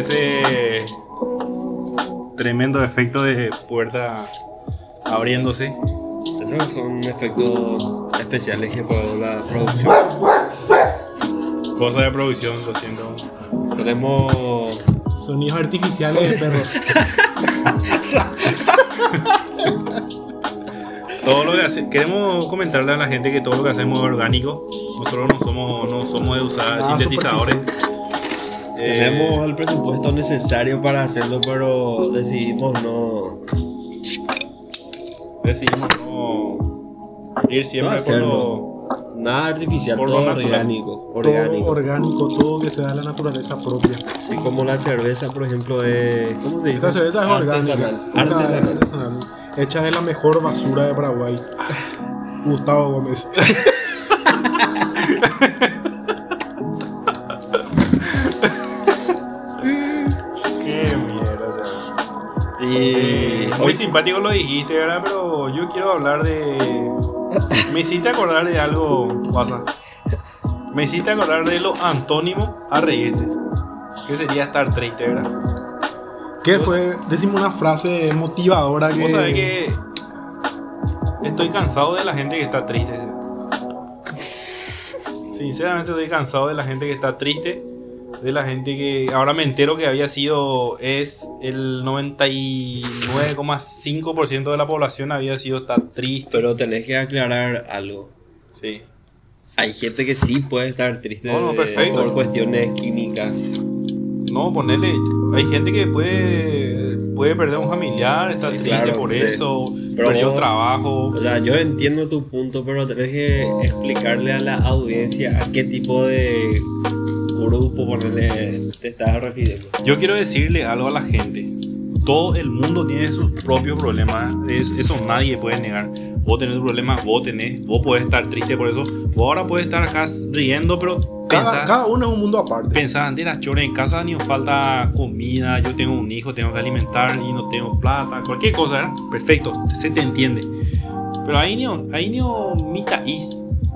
ese tremendo efecto de puerta abriéndose. Esos son efectos especiales que pagó la producción. Cosa de producción, lo siento. Tenemos. Sonidos artificiales de perros. Todo lo que hace- queremos comentarle a la gente que todo lo que hacemos es orgánico. Nosotros no somos, no somos de usar Nada sintetizadores. Eh, Tenemos el presupuesto necesario para hacerlo, pero decidimos no, decidimos no ir no siempre por hacerlo. lo. Nada artificial, por todo natural. orgánico. Todo orgánico. todo que sea de la naturaleza propia. Así como la cerveza, por ejemplo, es. ¿Cómo se dice? Esta cerveza es orgánica. Artesanal. Hecha de la mejor basura de Paraguay. Gustavo Gómez. Y. Muy simpático lo dijiste, ¿verdad? Pero yo quiero hablar de. Me hiciste acordar de algo, pasa. Me hiciste acordar de lo antónimo a reírse. Que sería estar triste, ¿verdad? ¿Qué fue? Decime una frase motivadora que. Vos sabés que. Estoy cansado de la gente que está triste. Sinceramente estoy cansado de la gente que está triste. De la gente que ahora me entero que había sido. Es el 99,5% de la población había sido está triste. Pero tenés que aclarar algo. Sí. Hay gente que sí puede estar triste No, no, de- perfecto. por cuestiones químicas. No, ponerle. Hay gente que puede. Puede perder un familiar, está Sí, triste claro, por sí. eso. Pero perdió vos- trabajo. O sea, yo entiendo tu punto, pero tenés que explicarle a la audiencia a qué tipo de grupo ponerle, te estás refiriendo. Yo quiero decirle algo a la gente. Todo el mundo tiene sus propios problemas. Es- eso nadie puede negar. Vos tenés problemas, vos tenés. Vos podés estar triste por eso. Vos ahora podés estar acá riendo, pero Cada, pensá, cada uno es un mundo aparte. pensá, antes las chores en casa ni nos falta comida. Yo tengo un hijo, tengo que alimentar y no tengo plata. Cualquier cosa, ¿verdad? Perfecto, se te entiende. Pero ahí no, ahí no mitaís,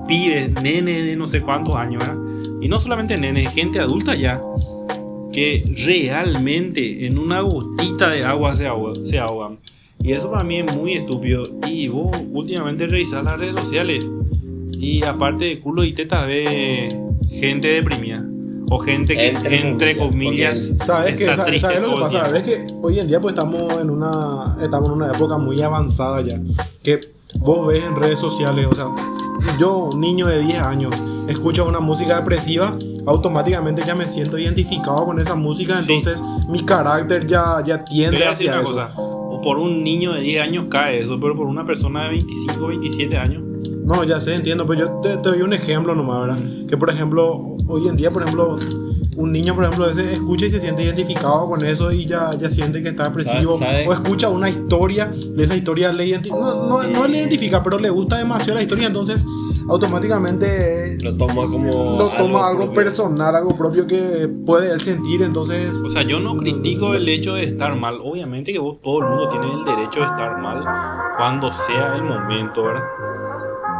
pibes, nenes de no sé cuántos años, ¿verdad? Y no solamente nenes, gente adulta ya, que realmente en una gotita de agua se, ahoga- se ahogan. Y eso para mí es muy estúpido. Y vos últimamente revisás las redes sociales y aparte de culo y tetas ve gente deprimida. O gente que Entre entre, comillas, comillas, ¿Sabes qué? está ¿Sabes, triste sabes lo que pasa? Es que hoy en día pues estamos en una estamos en una época muy avanzada ya. Que vos ves en redes sociales, o sea, yo, niño de 10 años, escucho una música depresiva, automáticamente ya me siento identificado con esa música, Sí. entonces mi carácter ya, ya Te tiende voy a decir hacia una eso. cosa. Por un niño de 10 años cae eso, pero por una persona de 25, 27 años. No, ya sé, entiendo, pero yo te, te doy un ejemplo nomás, ¿verdad? Que por ejemplo, hoy en día, por ejemplo, un niño, por ejemplo, ese escucha y se siente identificado con eso y ya, ya siente que está depresivo. ¿Sabe? O escucha una historia, de esa historia le identi- no, no, no le identifica, pero le gusta demasiado la historia, entonces automáticamente Lo toma como. lo toma algo, personal, algo propio que puede él sentir, entonces... O sea, yo no critico el hecho de estar mal. Obviamente que vos, todo el mundo tiene el derecho de estar mal cuando sea el momento, ¿verdad?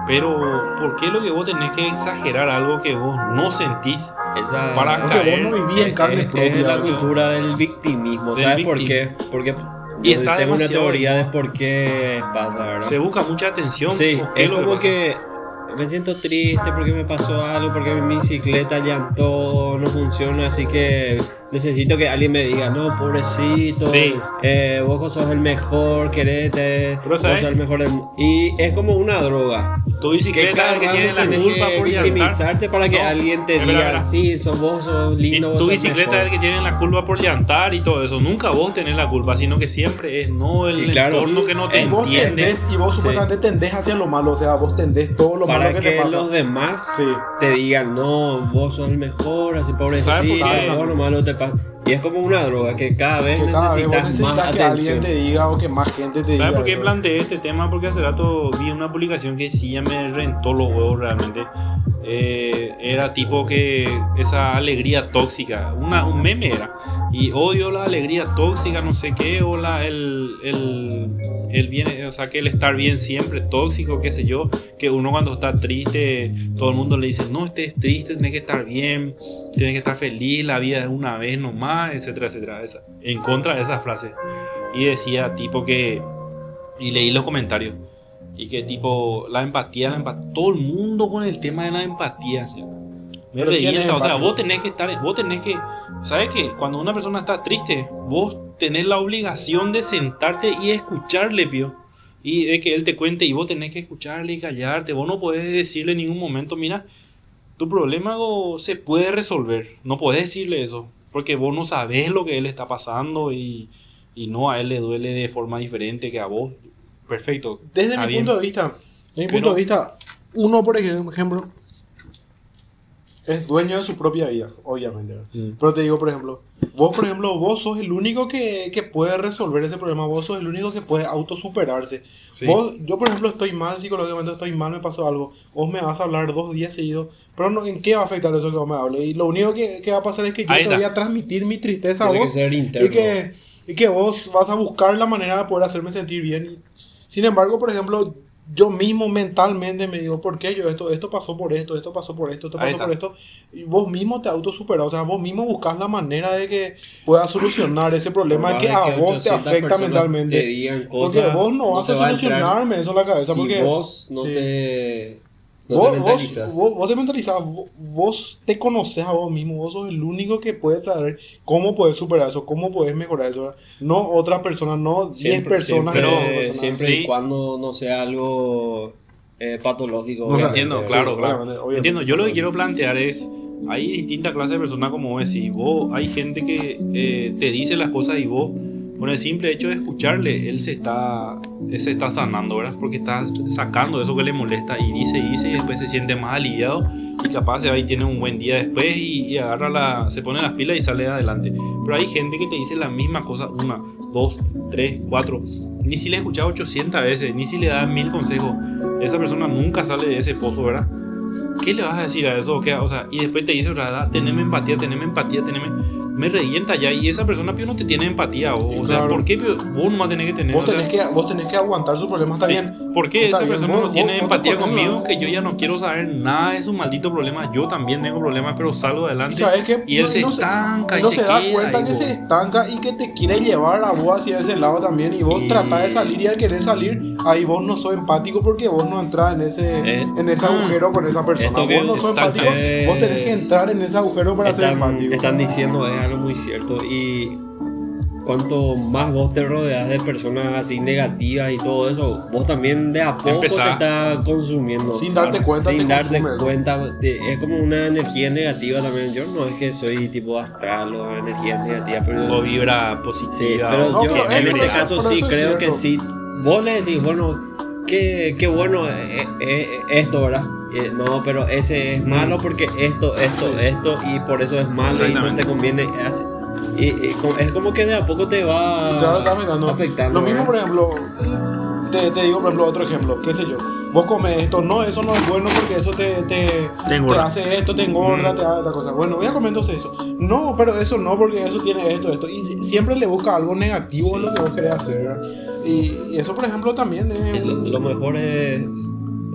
Pero, ¿por qué lo que vos tenés que exagerar algo que vos no sentís? Esa, Para Porque vos caer no vivís en carne es, propia. es la cultura del victimismo. Del ¿Sabes por qué? Porque Y está tengo una teoría de por qué pasa, ¿verdad? Se busca mucha atención. Sí, ¿o qué es como pasa? que me siento triste porque me pasó algo, porque mi bicicleta llantó, no funciona, así que necesito que alguien me diga, no, pobrecito, Sí. eh, vos sos el mejor, querete, vos sos el mejor del mu-". Y es como una droga. Tu Que bicicleta cada es el que tiene la culpa por victimizarte para que No, alguien te diga, espera. sí, sos vos, sos lindo, tu bicicleta mejor". es el que tiene la culpa por llantar y todo eso. Nunca vos tenés la culpa, sino que siempre es no el claro, entorno que no te Y vos entiende. tendés, y vos Sí. supuestamente tendés hacia lo malo, o sea, vos tendés todo lo para malo que, que, te pasa. los demás Sí. te digan, no, vos sos el mejor, así pobrecito, vos lo malo te pasa. Y es como una droga que cada vez Que cada vez vos necesitas, más que alguien atención. te diga o que más gente te diga. ¿Sabes por qué planteé este tema? Porque hace rato vi una publicación que sí ya me rentó los huevos realmente. Eh, era tipo que esa alegría tóxica, una, un meme era. Y odio la alegría tóxica, no sé qué, o la, el, el, el bien, o sea, que el estar bien siempre, tóxico, qué sé yo, que uno cuando está triste, todo el mundo le dice, no estés triste, tienes que estar bien, tienes que estar feliz, la vida es una vez nomás, etcétera, etcétera. Esa- en contra de esa frase. Y decía tipo que, y leí los comentarios, y que tipo, la empatía, la empatía, todo el mundo con el tema de la empatía, ¿sí? Me Pero ¿quién es revienta, o sea, vos tenés que estar, vos tenés que, ¿sabes qué? Cuando una persona está triste, vos tenés la obligación de sentarte y escucharle, pío. Y de que él te cuente y vos tenés que escucharle y callarte. Vos no podés decirle en ningún momento, mira, tu problema se puede resolver. No podés decirle eso. Porque vos no sabés lo que él está pasando y, y no a él le duele de forma diferente que a vos. Perfecto. Desde mi bien. punto de vista, desde mi Pero- punto de vista, uno, por ejemplo, es dueño de su propia vida, obviamente. Mm. Pero te digo, por ejemplo, vos, por ejemplo, vos sos el único que, que puede resolver ese problema, vos sos el único que puede autosuperarse. Sí. Vos, yo, por ejemplo, estoy mal psicológicamente, estoy mal, me pasó algo, vos me vas a hablar dos días seguidos, pero no, ¿en qué va a afectar eso que vos me hables? Y lo único que, que va a pasar es que yo Ahí te voy a transmitir mi tristeza a Tiene que vos ser interno. y que, y que vos vas a buscar la manera de poder hacerme sentir bien. Sin embargo, por ejemplo, yo mismo mentalmente me digo, ¿por qué yo esto? Esto pasó por esto, esto pasó por esto, esto pasó por esto. Y vos mismo te autosuperas, o sea, vos mismo buscas la manera de que puedas solucionar ese problema que a vos te 800 afecta mentalmente. te digan porque cosas, vos no vas a solucionarme eso en la cabeza. si porque vos no sí. te, no vos, te vos, mentalizas. vos- vos te mentalizás, vos, vos te conoces a vos mismo, vos sos el único que puede saber cómo puedes superar eso, cómo puedes mejorar eso. No otra persona, no 10 siempre, personas. siempre, no, Pero- personas. siempre Sí. y cuando no sea algo eh, patológico. No. Entiendo, Sí, claro, claro. obviamente. Entiendo, yo lo que quiero plantear es, hay distintas clases de personas como vos decís, vos, hay gente que eh, te dice las cosas y vos, con el simple hecho de escucharle, él se está, él se está sanando, ¿verdad? Porque está sacando eso que le molesta y dice dice y después se siente más aliviado y capaz se va y tiene un buen día después y, y agarra la, se pone las pilas y sale adelante. Pero hay gente que te dice la misma cosa una, dos, tres, cuatro, ni si le he escuchado 800 veces, ni si le da mil consejos, esa persona nunca sale de ese pozo, ¿verdad? ¿Qué le vas a decir a eso? O sea, y después te dice vez, "Ah, teneme empatía, teneme empatía, teneme... Me revienta ya y esa persona pío no te tiene empatía. O, o sea, Claro. ¿por qué pío? vos nomás tenés que tener? Vos o sea, tenés, que, vos tenés que aguantar sus problemas, está sí, bien. ¿Por qué Está esa bien, persona vos- no tiene vos- empatía conmigo? ¿no? Que yo ya no quiero saber nada de su maldito problema. Yo también tengo problemas, pero salgo Y adelante. sabes que Y él no- se no estanca y no se, se, da queda cuenta ahí, que vos. se estanca y que te quiere llevar a vos hacia ese lado también. Y vos Y- tratás de salir y al querer salir, ahí vos no sos empático porque vos no entras en ese, Eh, en ese ah, agujero con esa persona. Vos no sos empático, vos tenés que entrar en ese agujero para ser empático. están diciendo es algo muy cierto y cuanto más vos te rodeas de personas así negativas y todo eso, vos también de a poco Empezá. te estás consumiendo. Sin darte cuenta, Sin te darte consume eso. cuenta, te- es como una energía negativa también. Yo no es que soy tipo astral o energía negativa, pero O vibra positiva. Sí, pero No, yo pero en es- este caso sí creo que sí. Vos le decís, bueno, qué, qué bueno eh, eh, esto, ¿verdad? Eh, no, pero ese es malo porque esto, esto, esto, y por eso es malo y no te conviene. Así- y, y es como que de a poco te va afectando. afectando. Lo mismo, por ejemplo, te, te digo, por ejemplo, otro ejemplo, qué sé yo. Vos comes esto, no, eso no es bueno porque eso te, te, Te engorda. hace esto, te engorda, Mm. te hace esta cosa. Bueno, voy a comer entonces eso. No, pero eso no, porque eso tiene esto, esto. Y si- siempre le busca algo negativo en lo que vos querés hacer. Y, y eso, por ejemplo, también es. Lo, lo mejor es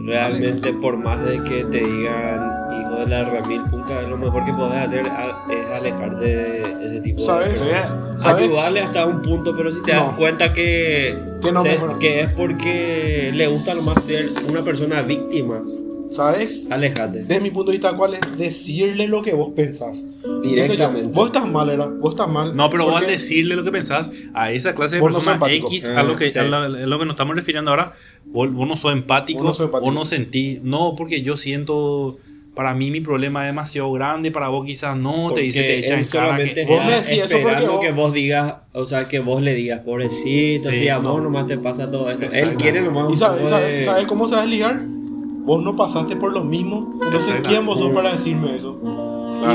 realmente, por más de que te digan hijo de la remil punta, lo mejor que podés hacer es alejarte de ese tipo de personas. ¿Sabes? Ayudarle hasta un punto, pero si te das cuenta que, Que no se- que es porque le gusta más ser una persona víctima, ¿Sabes? alejate. Desde mi punto de vista, ¿cuál es? Decirle lo que vos pensás. Directamente. Vos estás mal, era. Vos estás mal. No, pero vos al porque- decirle lo que pensás a esa clase de no personas empático. X, a lo que, Ah, sí. a la- a lo que nos estamos refiriendo ahora, vos, vos no sos empático, Vos no sos empático. vos no sentís, no, porque yo siento, para mí mi problema es demasiado grande, para vos quizás no, te dice, te Porque echa él en cara solamente que- Vos me decís eso porque esperando vos- que vos digas, o sea, que vos le digas, pobrecito, Sí, si a no. nomás te pasa todo esto. Él quiere nomás ¿Y sabes sabe, de- sabe cómo sabes ligar? Vos no pasaste por lo mismo. Entonces. ¿quién vos sos para decirme eso?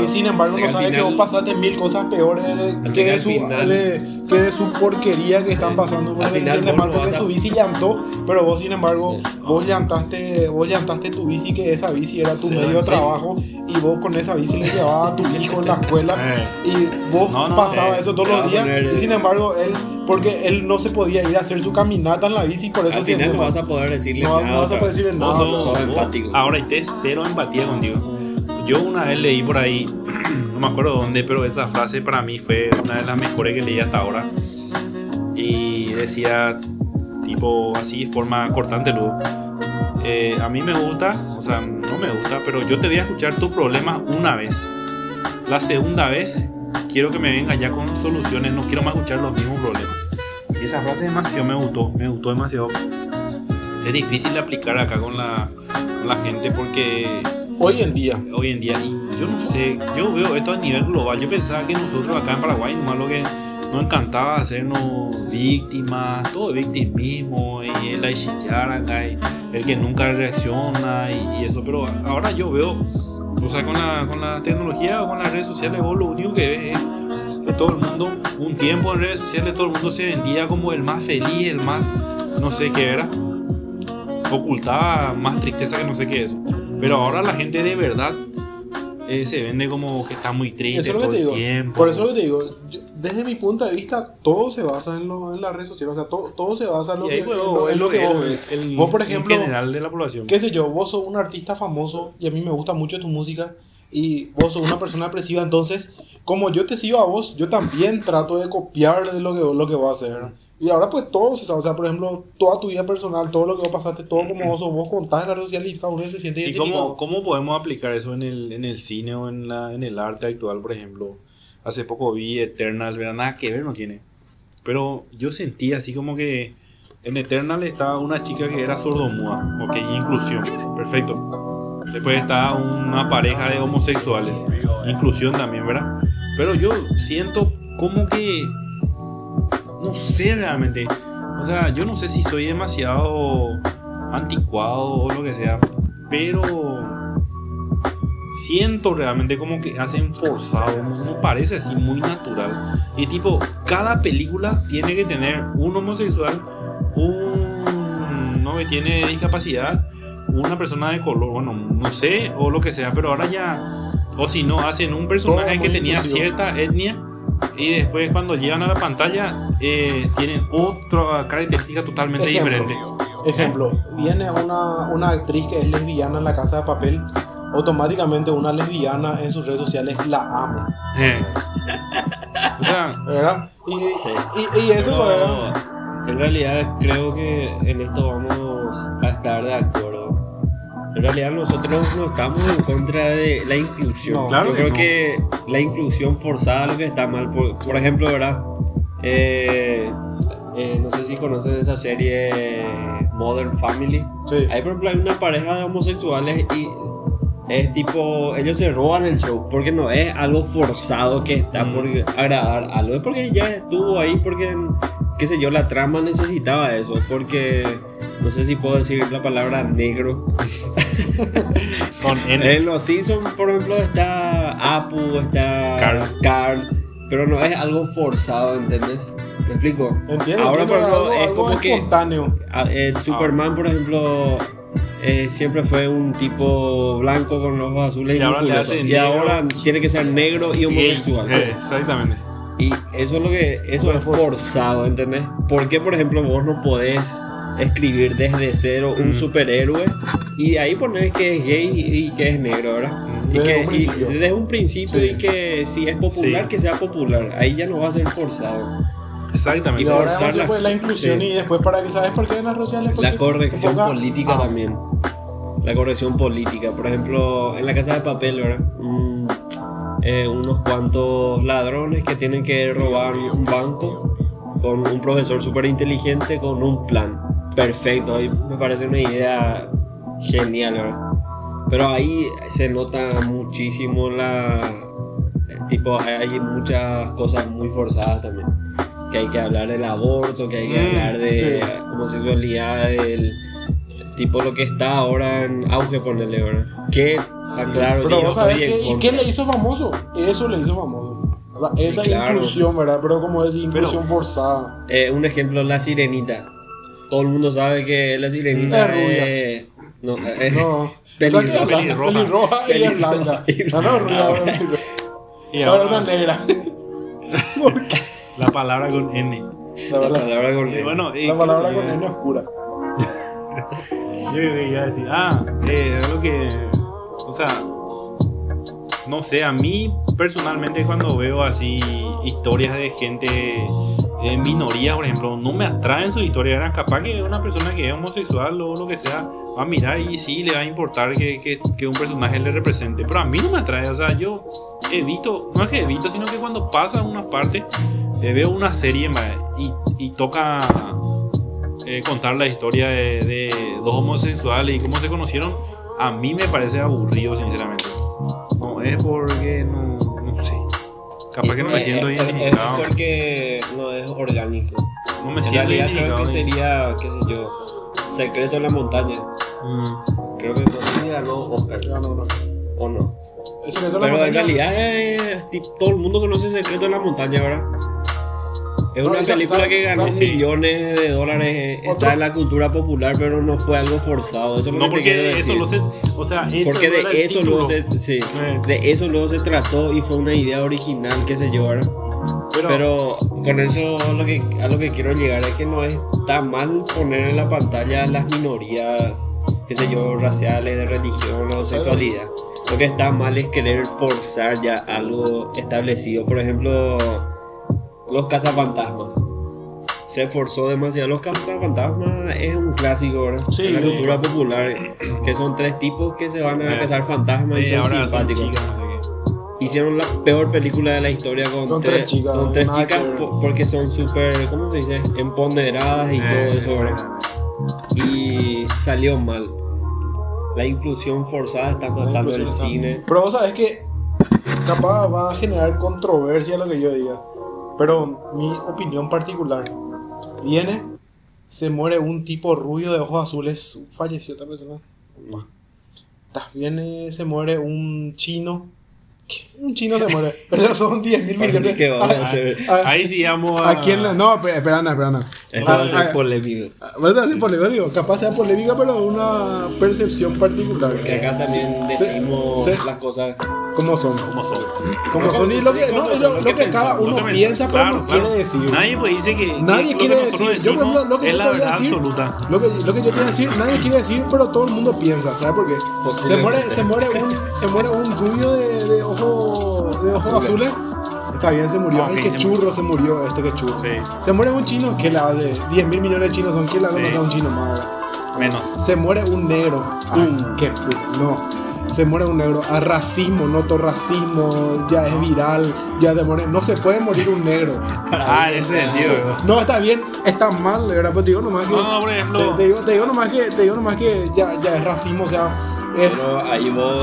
Y sin embargo no que sabe que final- vos pasaste mil cosas peores de, que, que de al su, final- de- que de su porquería que están pasando. Porque, sin vos embargo, no que a- su bici llantó, pero vos sin embargo, Sí. vos llantaste, vos llantaste tu bici, que esa bici era tu Sí, medio de trabajo, y vos con esa bici le llevabas a tu hijo en la escuela. Eh. Y vos No, no, pasabas eh, eso todos los a días. poner, y sin embargo, él, porque él no se podía ir a hacer su caminata en la bici, por eso Al final no vas a poder decirle No, nada. no vas a poder decirle nada. sos- sos vos- empático. Ahora, y te cero empatía contigo. Yo una vez leí por ahí, no me acuerdo dónde, pero esa frase para mí fue una de las mejores que leí hasta ahora. Y decía, tipo así, forma cortante, luego. eh, a mí me gusta, o sea, no me gusta, pero yo te voy a escuchar tu problema una vez. La segunda vez, quiero que me venga ya con soluciones, no quiero más escuchar los mismos problemas. Y esa frase demasiado me gustó, me gustó demasiado. Es difícil de aplicar acá con la, con la gente porque Hoy en día. hoy en día, y yo no sé, yo veo esto a nivel global. Yo pensaba que nosotros acá en Paraguay, nomás lo que nos encantaba hacernos víctimas, todo victimismo, y el aichillar acá, y el que nunca reacciona y, y eso. Pero ahora yo veo, o sea, con la, con la tecnología o con las redes sociales, vos lo único que ves es que todo el mundo, un tiempo en redes sociales, todo el mundo se vendía como el más feliz, el más, no sé qué era ocultaba más tristeza que no sé qué es. Pero ahora la gente de verdad eh, se vende como que está muy triste Eso es lo que todo te digo. tiempo. Por eso es lo que te digo. yo- desde mi punto de vista, todo se basa en, lo, en las redes sociales. O sea, todo, todo se basa en lo que, en lo, en es lo que vos ves. el- vos, por ejemplo, general de la población. qué sé yo, vos sos un artista famoso y a mí me gusta mucho tu música y vos sos una persona depresiva, entonces, como yo te sigo a vos, yo también trato de copiar de lo que, lo que vos hacer. Y ahora pues todo se sabe, o sea, por ejemplo, toda tu vida personal, todo lo que vos pasaste, todo como vos vos contás en las redes sociales y cada uno se siente ¿Y identificado. cómo, cómo podemos aplicar eso en el, en el cine o en, la, en el arte actual, por ejemplo? Hace poco vi Eternal, ¿verdad? Nada que ver no tiene. Pero yo sentí así como que en Eternal estaba una chica que era sordomuda, ok, inclusión, perfecto. Después estaba una pareja de homosexuales, inclusión también, ¿verdad? Pero yo siento como que, no sé realmente, o sea, yo no sé si soy demasiado anticuado o lo que sea, pero siento realmente como que hacen forzado, no, parece así muy natural. Y tipo, cada película tiene que tener un homosexual, un no que tiene discapacidad, una persona de color, bueno, no sé, o lo que sea, pero ahora ya, o si no, hacen un personaje que tenía cierta etnia. Y después cuando llegan a la pantalla eh, tienen otra característica totalmente Ejemplo. diferente. Ejemplo, viene una, una actriz que es lesbiana en la casa de papel, automáticamente una lesbiana en sus redes sociales la ama, Eh. O sea, ¿verdad? Y, Sí. y, y eso. En realidad creo que en esto vamos a estar de acuerdo. En realidad nosotros no estamos en contra de la inclusión. No, claro Yo que creo no. que la inclusión forzada es lo que está mal. Por, por ejemplo, ¿verdad? Eh, eh, no sé si conocen esa serie Modern Family. Sí. Ahí, por ejemplo, hay una pareja de homosexuales y es tipo, ellos se roban el show porque no es algo forzado que está Mm. por agradar algo, es porque ya estuvo ahí, porque, qué sé yo, la trama necesitaba eso, porque no sé si puedo decir la palabra negro. con N. En los Simpsons, por ejemplo, está Apu, está Carl. Carl, pero no es algo forzado, ¿entendés? ¿Me explico? Entiendo, Ahora, entiendo, por ejemplo, algo, es algo como que espontáneo. Ah, eh, Superman, por ejemplo, eh, siempre fue un tipo blanco con los ojos azules y, Y ahora Y ahora tiene que ser negro y homosexual. Eh, exactamente. Y eso es lo que eso es forzado, ¿entendés? ¿Por qué, por ejemplo, vos no podés escribir desde cero un Mm. superhéroe y de ahí poner que es gay y que es negro, ¿verdad? Mm. Y Desde que un principio. y desde un principio Sí. y que si es popular, Sí. que sea popular. Ahí ya no va a ser forzado. Y Exactamente. ahora forzar vamos a la- hacer, la inclusión sí. y después para que sabes por qué en las redes sociales. La corrección política Ah, también. La corrección política. Por ejemplo, en la casa de papel, ¿verdad? Mm, eh, unos cuantos ladrones que tienen que robar un banco con un profesor súper inteligente con un plan. Perfecto. Me parece una idea genial, ¿verdad? Pero ahí se nota muchísimo la... Tipo, hay muchas cosas muy forzadas también. Que hay que hablar del aborto, que hay que Mm, hablar de sí. homosexualidad, del, tipo lo que está ahora en auge, ponerle, ¿verdad? Que está claro, Pero yo vos sabés estoy en que, ¿y qué le hizo famoso? Eso le hizo famoso. O sea, esa Sí, claro. inclusión, ¿verdad? Pero como es inclusión forzada. Eh, un ejemplo, la sirenita. Todo el mundo sabe que la sirenita Es rubia. es. No, es No. pelirroja. O sea, que es blanca, pelirroja. pelirroja y es blanca. No, no, rubia. Y Ahora una negra. ¿Por qué? la palabra con N. La, palabra con Y bueno, y la palabra con N oscura. Yo iba a decir, ah, eh, algo que. O sea, no sé, a mí personalmente cuando veo así historias de gente en minoría, por ejemplo, no me atraen sus historias. Era capaz que una persona que es homosexual o lo que sea va a mirar y sí le va a importar que, que, que un personaje le represente. Pero a mí no me atrae, o sea, yo evito, no es que evito, sino que cuando pasa una parte, eh, veo una serie y, y toca eh, contar la historia de, de dos homosexuales y cómo se conocieron, a mí me parece aburrido, sinceramente. No es porque no. Capaz que no me Es- siento es- es identificado. porque no es orgánico. No me En siento realidad creo que sería, qué sé yo, Secreto en la Montaña. Mm. Creo que no sé si ganó Oscar Ya, no, no. o no. La Pero en realidad es, tipo, todo el mundo conoce Secreto en la Montaña, ¿verdad? Es No, una esa- película esa- que ganó esa- millones de dólares, Otro- está en la cultura popular, pero no fue algo forzado. Eso es lo No, que te quiero porque decir. eso lo sé. O sea, eso Porque no de eso, luego se, sí, Eh. de eso luego se trató y fue una idea original que se. ¿verdad? Pero, Pero con eso lo que, a lo que quiero llegar es que no está mal poner en la pantalla las minorías, qué sé yo, raciales, de religión o sexualidad. Lo que está mal es querer forzar ya algo establecido. Por ejemplo, los cazafantasmas. Se forzó demasiado. Los cazafantasmas es un clásico, ¿verdad? Sí, en la sí. cultura popular. Que son tres tipos que se van a Eh. cazar fantasmas y son simpáticos. chicas, no sé qué. Hicieron la peor película de la historia con, Con tres chicas, con tres chicas porque son súper, ¿cómo se dice? Empoderadas y Eh, todo eso, ¿verdad? Y salió mal. La inclusión forzada está matando el está- cine. Pero vos sabés que capaz va a generar controversia lo que yo diga. Pero mi opinión particular. Viene, se muere un tipo rubio de ojos azules. Falleció esta persona. Ta, Viene, se muere un chino. ¿Qué? Un chino se muere. Pero son 10 mil millones. ¿Qué vamos a Ah, hacer? ah, Ahí sí vamos a. ¿A quién le.? No, espera, espera, espera. Esto va a ser Ah, ah, polémico. Vas a decir polémica, digo, capaz sea polémica, pero una percepción particular. Que acá también decimos las cosas. ¿Cómo son? ¿Cómo son? Como son y lo que, no, ¿Cómo es lo, Lo que que cada uno que piensa, pero claro, no claro. quiere decir. Nadie pues dice que. Nadie que quiere que decir. Yo, por decimos ejemplo, lo que es yo la te voy a decir. absoluta. Lo que, lo que yo te voy a decir, nadie quiere decir, pero todo el mundo piensa. ¿Sabes por qué? Se muere, se muere un, se muere un rubio de, de ojos de ojos azules. Está bien, se murió. Ah, Ay, ok, qué se churro se murió. Este que churro. Sí, Se muere un chino. ¿Qué la hace? 10 mil millones de chinos son. ¿Quién la conoce Sí. a un chino más? menos. Se muere un negro. Ay, Uh. qué puto. No. Se muere un negro. A racismo, noto racismo. Ya es viral. Ya de morir. No se puede morir un negro. Ah, en ese sentido. No, está bien. Está mal, de verdad. Pero te digo nomás que. No, no, por ejemplo. te, te digo, te digo nomás que, te digo nomás que ya, ya es racismo. O sea, es.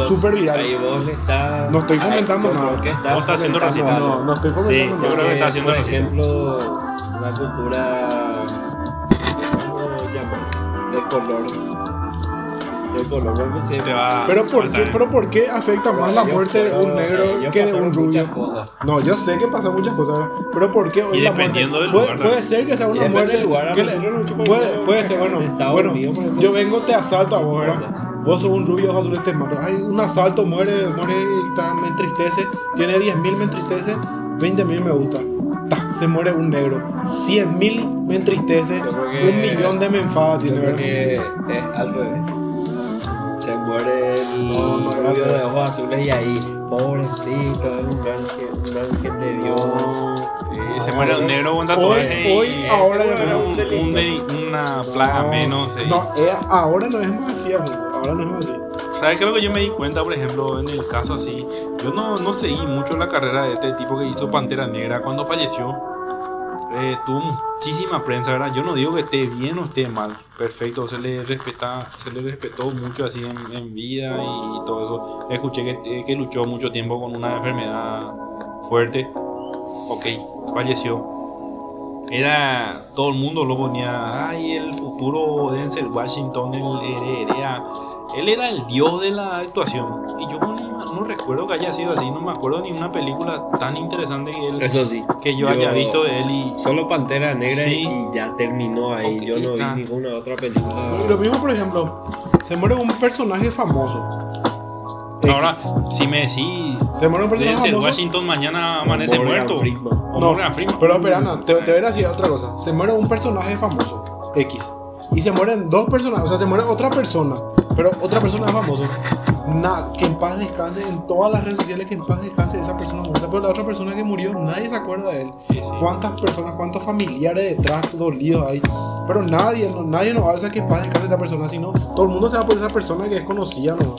Súper viral. Ahí vos le estás. No estoy fomentando yo nada. Vos estás haciendo racista. No, no estoy Sí, fomentando yo nada. creo que está haciendo por racista. ejemplo, la cultura ¿cómo llaman? del color. Va Pero ¿por, qué, pero ¿por qué afecta más la muerte de un negro que de un rubio? cosas. No, yo sé que pasan muchas cosas, ¿verdad? Pero ¿por qué hoy Y la dependiendo muerte? del puede, lugar puede también. ser que sea una muerte. del lugar, que le- puede, puede ser, bueno. bueno Unidos, yo vengo, te asalto a vos, ¿verdad? Vos sos un rubio, ojos azules, te mato. Hay un asalto, muere, muere, está, me entristece. Tiene 10.000, me entristece. 20.000 me gusta. Ta, se muere un negro. 100.000 me entristece. Un millón de me enfada Yo tiene, que es al revés. Se muere el No, rubio no. de ojos azules y ahí, pobrecito, es un ángel, un ángel de Dios. Se muere un negro con Hoy, tatuaje. hoy, y- ahora ya era no. un un- delito. un de- una plaga menos. No, eh, ahora no es más así, amigo. Ahora no es más así. ¿Sabes qué es lo que yo me di cuenta, por ejemplo, en el caso así? Yo no, no seguí mucho la carrera de este tipo que hizo Pantera Negra cuando falleció. Eh, tuvo muchísima prensa, ¿verdad? Yo no digo que esté bien o esté mal. Perfecto, se le respeta, se le respetó mucho así en, vida y, todo eso. Escuché que, que luchó mucho tiempo con una enfermedad fuerte. Ok, falleció. Era todo el mundo lo ponía, ay, el futuro Denzel Washington, el heredera. Él era el dios de la actuación. Y yo no, no recuerdo que haya sido así, no me acuerdo ni una película tan interesante que él Eso sí. que yo, haya visto de él y Solo Pantera Negra Sí. y ya terminó ahí. Yo no vi ninguna otra película. Lo mismo, por ejemplo, se muere un personaje famoso. Ahora si me decís se muere un personaje famoso. Washington mañana amanece Morgan muerto Freeman. o No, Morgan Freeman. pero espera, Ana, te, te voy a decir otra cosa. Se muere un personaje famoso, X. Y se mueren dos personas, o sea, se muere otra persona, pero otra persona es famoso. Na- que en paz descanse en todas las redes sociales, que en paz descanse esa persona muerta. Pero la otra persona que murió, nadie se acuerda de él. Sí, sí. ¿Cuántas personas, cuántos familiares detrás dolidos hay? Pero nadie, no, nadie nos va a decir que en paz descanse esta persona, sino todo el mundo se va por esa persona que es conocida, ¿no?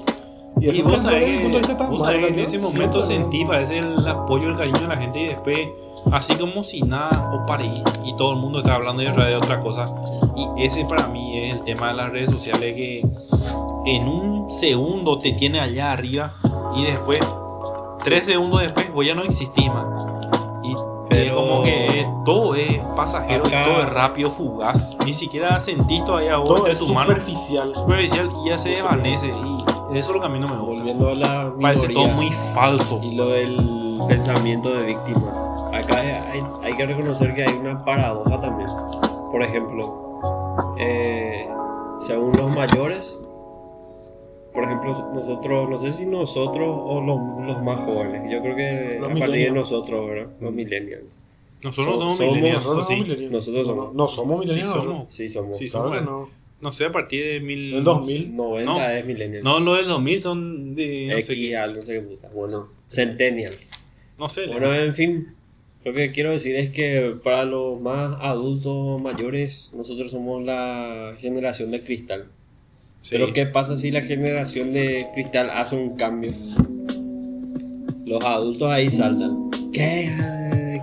Y eso vos desde sabés que, punto de vista vos sabés que en ese Sí, momento pero- sentí, parece el apoyo, el cariño de la gente y después, así como si nada, o parí, y todo el mundo está hablando de, otra cosa. Y ese para mí es el tema de las redes sociales que en un segundo te tiene allá arriba y después, tres segundos después, vos ya no existís más. Y es Pero- como que todo es pasajero Acá- y todo es rápido, fugaz. Ni siquiera sentís todavía vos Todo es tu mano superficial. superficial y ya se desvanece. Y eso es lo que a mí no me gusta. Volviendo a la Parece todo muy falso. y lo del pensamiento de víctima. Acá hay, hay que reconocer que hay una paradoja también. Por ejemplo, eh, según los mayores, por ejemplo, nosotros, no sé si nosotros o los, los más jóvenes, yo creo que Los a partir de nosotros, ¿verdad? Los millennials. Nosotros So- no somos millennials, Nosotros somos millennials. Nosotros No, somos. No, somos millennials. Sí, ¿no? somos. Sí, somos. Sí, Claro somos. que no. No sé, a partir de mil... Del 2000. 90 No. es millennial. No, los del 2000 son de... No sé, X, qué. algo, no sé qué puta. Bueno, centennials. no sé. Bueno, en fin, lo que quiero decir es que para los más adultos mayores, nosotros somos la generación de cristal. Sí. Pero ¿qué pasa si la generación de cristal hace un cambio? Los adultos ahí saltan. ¿Qué,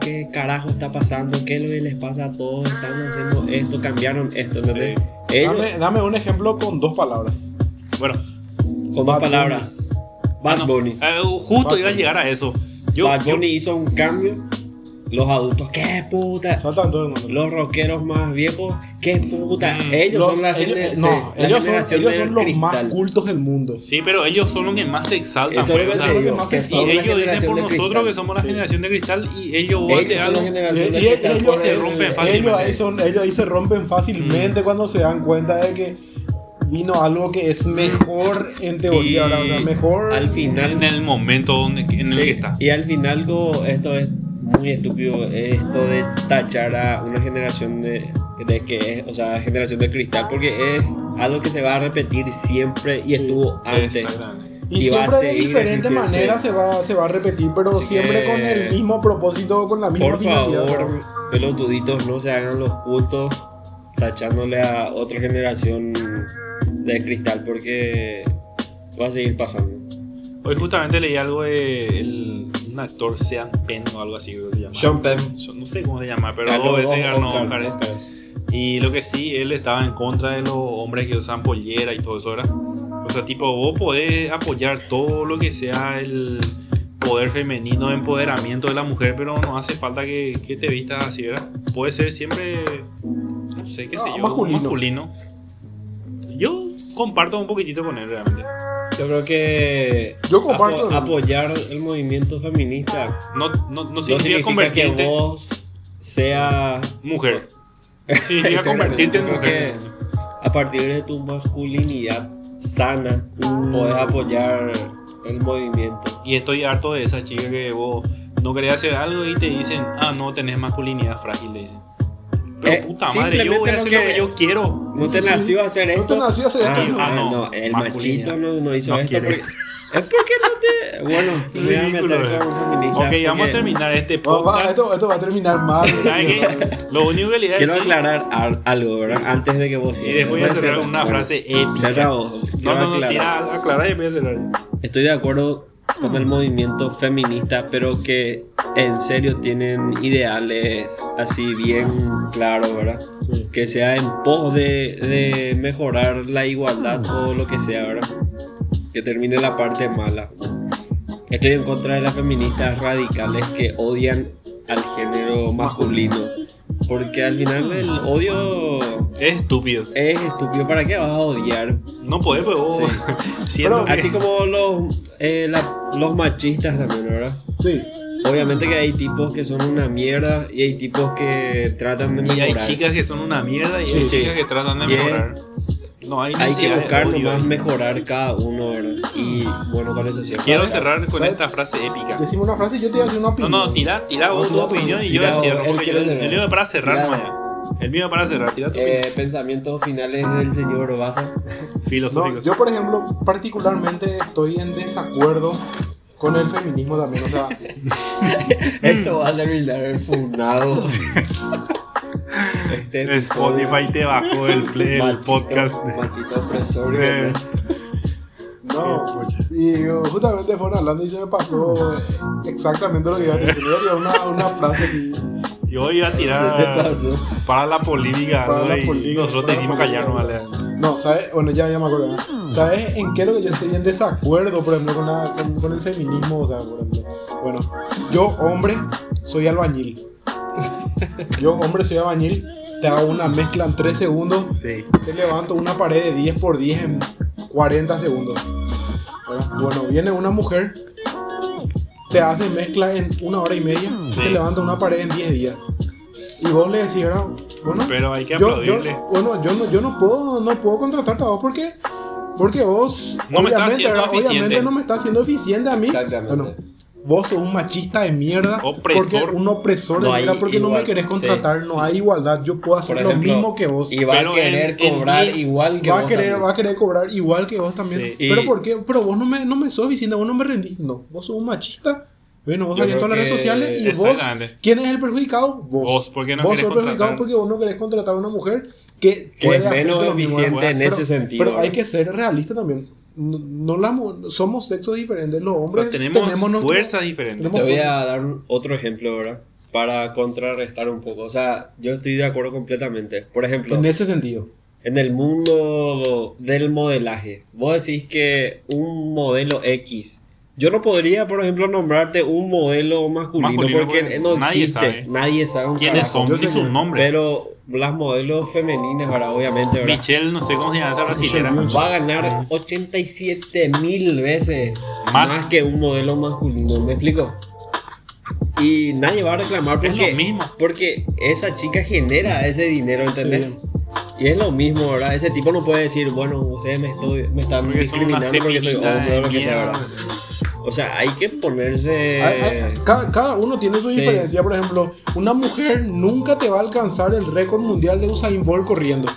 qué carajo está pasando? ¿Qué les pasa a todos? Están haciendo esto, cambiaron esto, ¿entendés? Dame, dame un ejemplo con dos palabras. Bueno, con dos Bad palabras. Bad no, Bunny. eh, justo Bad iba a llegar a eso. Yo, Bad yo- Bunny hizo un cambio. Los adultos, ¿qué puta? Saltan todo el mundo. Los rockeros más viejos, qué puta. Mm. ellos Los- son la, ellos- no, la ellos son, ellos los más cultos del mundo. Sí, pero ellos son los que más se exaltan. Eso pues, es lo que más que se son y ellos dicen por nosotros cristal. que somos la Sí. generación de cristal y ellos Ellos hacen son la algo. generación de Y- y cristal. ellos se rompen Ellos fácilmente. ahí, son, ellos ahí se rompen fácilmente cuando se dan cuenta de que vino algo que es mejor en teoría, Y ¿verdad? O sea, mejor. Al final, En el momento donde, en el que está. y al final esto es muy estúpido, esto de tachar a una generación de, de que es, o sea, generación de cristal, porque es algo que se va a repetir siempre y Sí, estuvo antes. Exactamente. y y va a siempre de diferente manera sí. se va, se va a repetir, pero Así siempre que- con el mismo propósito, con la misma Por finalidad. favor, pelotuditos, no se hagan los cultos tachándole a otra generación de cristal porque va a seguir pasando. Hoy justamente leí algo de el- un actor Sean Penn o algo así creo que se llama. Sean Penn. Yo no sé cómo se llama, pero Ganó dos veces ganó Oscar, Oscar. Y lo que sí, él estaba en contra de los hombres que usan pollera y todo eso, ¿verdad? O sea, tipo, vos podés apoyar todo lo que sea el poder femenino, empoderamiento de la mujer, pero no hace falta que, que te vistas así, ¿verdad? Puede ser siempre, no sé, qué sé Ah, yo, masculino. masculino. Yo comparto un poquitito con él, realmente. Yo creo que Yo comparto- apo- apoyar el movimiento feminista No, no, no no significa que convertirte en vos seas mujer. Significa convertirte en Yo creo mujer. que a partir de tu masculinidad sana podés apoyar el movimiento. Y estoy harto de esa chica que vos no querés hacer algo y te dicen, ah, no tenés masculinidad frágil, le dicen. Pero Eh, puta madre, yo voy a simplemente hacer lo lo que yo quiero. ¿No te nació hacer No esto? te nació hacer Ah, esto, no. ah, no. no, el machito no, no hizo No esto. porque- es porque no te. Bueno, me voy a meter eh. con. Ok, vamos a terminar este Va- va- podcast. esto, esto va a terminar mal. Lo único que le Quiero decir- aclarar al- algo, ¿verdad? Antes de que vos Y después voy a cerrar con una frase épica. Cerra vos. No, Quiero no, no, aclarar. tira, aclarar y voy a cerrar. Estoy de acuerdo con el movimiento feminista, pero que en serio tienen ideales así bien claros, ¿verdad? Sí. Que sea en pos de, de mejorar la igualdad o lo que sea, ¿verdad? Que termine la parte mala. Estoy en contra de las feministas radicales que odian al género masculino Porque al final el odio Es estúpido. es estúpido. ¿Para qué vas a odiar? No podés, pues vos. Pero que- Así como los, eh, la- los machistas también, ¿verdad? Sí. Obviamente que hay tipos que son una mierda y hay tipos que tratan de Y mejorar. hay chicas que son una mierda y hay Sí. chicas que tratan de mejorar. No hay Hay que buscar nomás mejorar cada uno, ¿verdad? Y bueno, con eso sí. Quiero cerrar con ¿Sabes? esta frase épica. Decime una frase y yo te voy a decir una No, opinión. no, tira, tira vos tu tira, opinión y yo tira la cierro. El mío para cerrar Tira nomás. El mío para cerrar. Tira tu Eh, pensamientos finales del señor. No, filosóficos. yo, por ejemplo, particularmente estoy en desacuerdo con el feminismo también. O sea, Esto va a terminar fundado. este Spotify te bajó el, play, el machito- podcast. Machito opresor. No. Y justamente fueron hablando y se me pasó exactamente lo que iba a decir. Yo una, una frase así. Yo iba a tirar para la polémica. Para ¿no? la y polémica, nosotros te hicimos vale. No, ¿sabes? Bueno, ya, ya me acuerdo. ¿no? ¿Sabes en qué es lo que yo estoy en desacuerdo, por ejemplo, con, la- con, con el feminismo? O sea, por ejemplo, bueno, yo, hombre, soy albañil. Yo, hombre, soy albañil. Te hago una mezcla en 3 segundos. Sí. Te levanto una pared de 10 por 10 en 40 segundos. Bueno, viene una mujer, te hace mezcla en una hora y media, Sí. te levanta una pared en 10 días. Y vos le decís, ¿verdad? bueno, Pero hay que yo, yo- aplaudirle. bueno, yo no, yo no puedo, no puedo contratarte a vos porque, porque vos, No me obviamente, ¿verdad? obviamente no me estás haciendo eficiente a mí. Exactamente. Bueno, vos sos un machista de mierda. Opresor. Porque un opresor de No mierda porque no me igual- querés contratar. sí, no hay igualdad. Yo puedo hacer Por lo ejemplo, mismo que vos. Y va Pero a querer en- en cobrar diez- igual que va a vos querer, también. va a querer cobrar igual que vos también. Sí. Pero ¿por qué? Pero vos no me, no me sos eficiente, vos no me rendís. No, vos sos un machista. Bueno, vos salís en todas las redes sociales y vos. ¿Quién es el perjudicado? Vos. Vos, porque no vos querés sos el perjudicado porque vos no querés contratar a una mujer que, Que puede es menos lo mismo. eficiente en Pero- ese sentido. Pero hay que ser realista también. No, no la somos sexos diferentes. Los O hombres sea, tenemos, nuestro- fuerzas diferentes. tenemos- Te voy a dar otro ejemplo, ¿verdad? Para contrarrestar un poco. O sea, yo estoy de acuerdo completamente. Por ejemplo, En ese sentido. en el mundo del modelaje, vos decís que un modelo X. Yo no podría, por ejemplo, nombrarte un modelo masculino, Masculino, porque porque no nadie existe. sabe. Nadie sabe un ¿Quiénes carajo. son? Yo Dice sé un que- nombre. Pero las modelos femeninas, ¿verdad? Obviamente, ¿verdad? Michelle, no sé cómo se llama esa brasilera. Michelle Va a ganar 87 mil veces Más. más. que un modelo masculino, ¿me explico? Y nadie va a reclamar Es porque, lo mismo. porque esa chica genera ese dinero, ¿entendés? Y es lo mismo, ¿verdad? Ese tipo no puede decir, bueno, ustedes me, estoy, me están Porque discriminando porque soy hombre o lo que sea. ¿verdad? O sea, hay que ponerse... Hay- hay- cada, cada uno tiene su Sí. diferencia. Por ejemplo, una mujer nunca te va a alcanzar el récord mundial de Usain Bolt corriendo.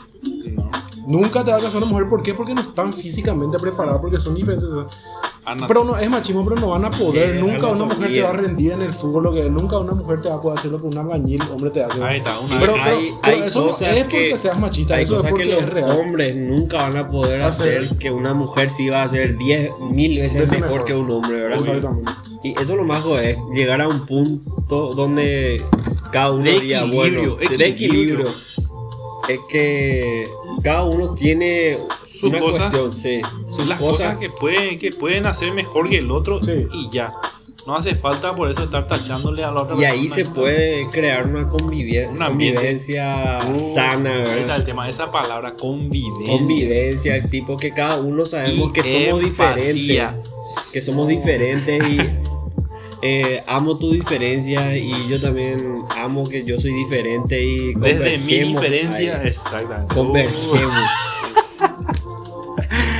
No. Nunca te va a alcanzar una mujer. ¿Por qué? Porque no están físicamente preparadas, porque son diferentes. Ana- Pero no, es machismo, pero no van a poder. Sí, nunca una mujer te anatomía. va a rendir en el fútbol. Lo que, nunca una mujer te va a poder hacer lo que un albañil, hombre, te hace. Ahí está, una Pero, hay, pero hay eso no es porque que, seas machista, hay eso es cosas porque que es los real. hombres nunca van a poder Hacer. hacer que una mujer sí va a hacer 10 mil veces mejor, mejor. que un hombre, ¿verdad? Exactamente. Y eso lo más es llegar a un punto donde cada uno De equilibrio, bueno, de equilibrio. equilibrio. Es que cada uno tiene Sus una cosas, cuestión, sí, sus las cosas, cosas que pueden, que pueden hacer mejor que el otro Sí. y ya. No hace falta por eso estar tachándole a la otra y ahí se puede crear una convivencia, Un ambiente. convivencia Uh, sana, está el tema, esa palabra convivencia. convivencia, tipo que cada uno sabemos Y que somos empatía. diferentes, que somos diferentes y eh, amo tu diferencia y yo también amo que yo soy diferente y Desde mi diferencia, ahí, exactamente. convergemos.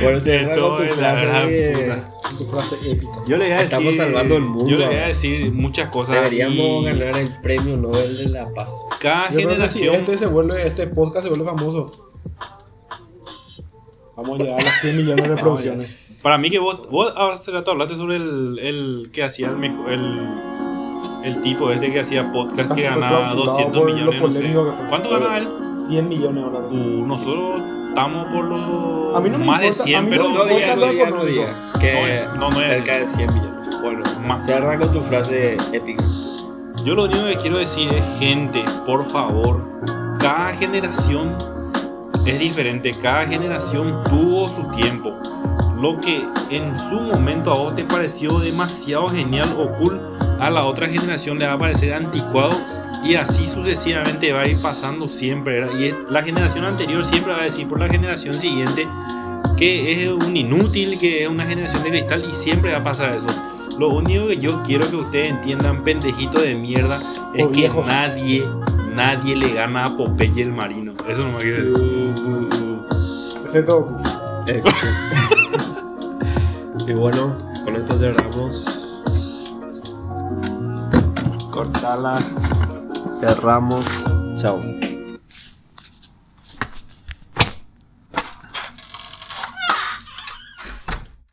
Por cerrar con tu frase de-. Tu frase épica. Yo le voy a decir, Estamos salvando el mundo. Yo le voy a decir muchas cosas. deberíamos y ganar el premio Nobel de la Paz. Cada Yo creo que si generación. este, se vuelve, este podcast se vuelve famoso. Vamos a llegar a las 100 millones de reproducciones. Para mí que vos, vos hace rato hablaste sobre el, el que hacía el, el, el tipo este que hacía podcast que ganaba clausurado 200 por lo millones. no sé. ¿Cuánto ganaba él? 100 millones de dólares. Uh, nosotros estamos por los A mí no me más importa, de 100, a mí no pero me No digas, lo no digas, no económico. digas, que No no, cerca de 100 millones. Bueno, Más. cerra con tu frase épica. Yo lo único que quiero decir es, gente, por favor, cada generación es diferente, cada generación tuvo su tiempo. Lo que en su momento a vos te pareció demasiado genial o cool, a la otra generación le va a parecer anticuado Y así sucesivamente va a ir pasando siempre. ¿verdad? Y la generación anterior siempre va a decir por la generación siguiente que es un inútil, que es una generación de cristal y siempre va a pasar eso. Lo único que yo quiero que ustedes entiendan, pendejito de mierda, es que viejos. nadie, nadie le gana a Popeye el marino. Eso no me quiero decir. Excepto Goku. Eso. y bueno, con esto cerramos. Cortala. Cerramos. Chao.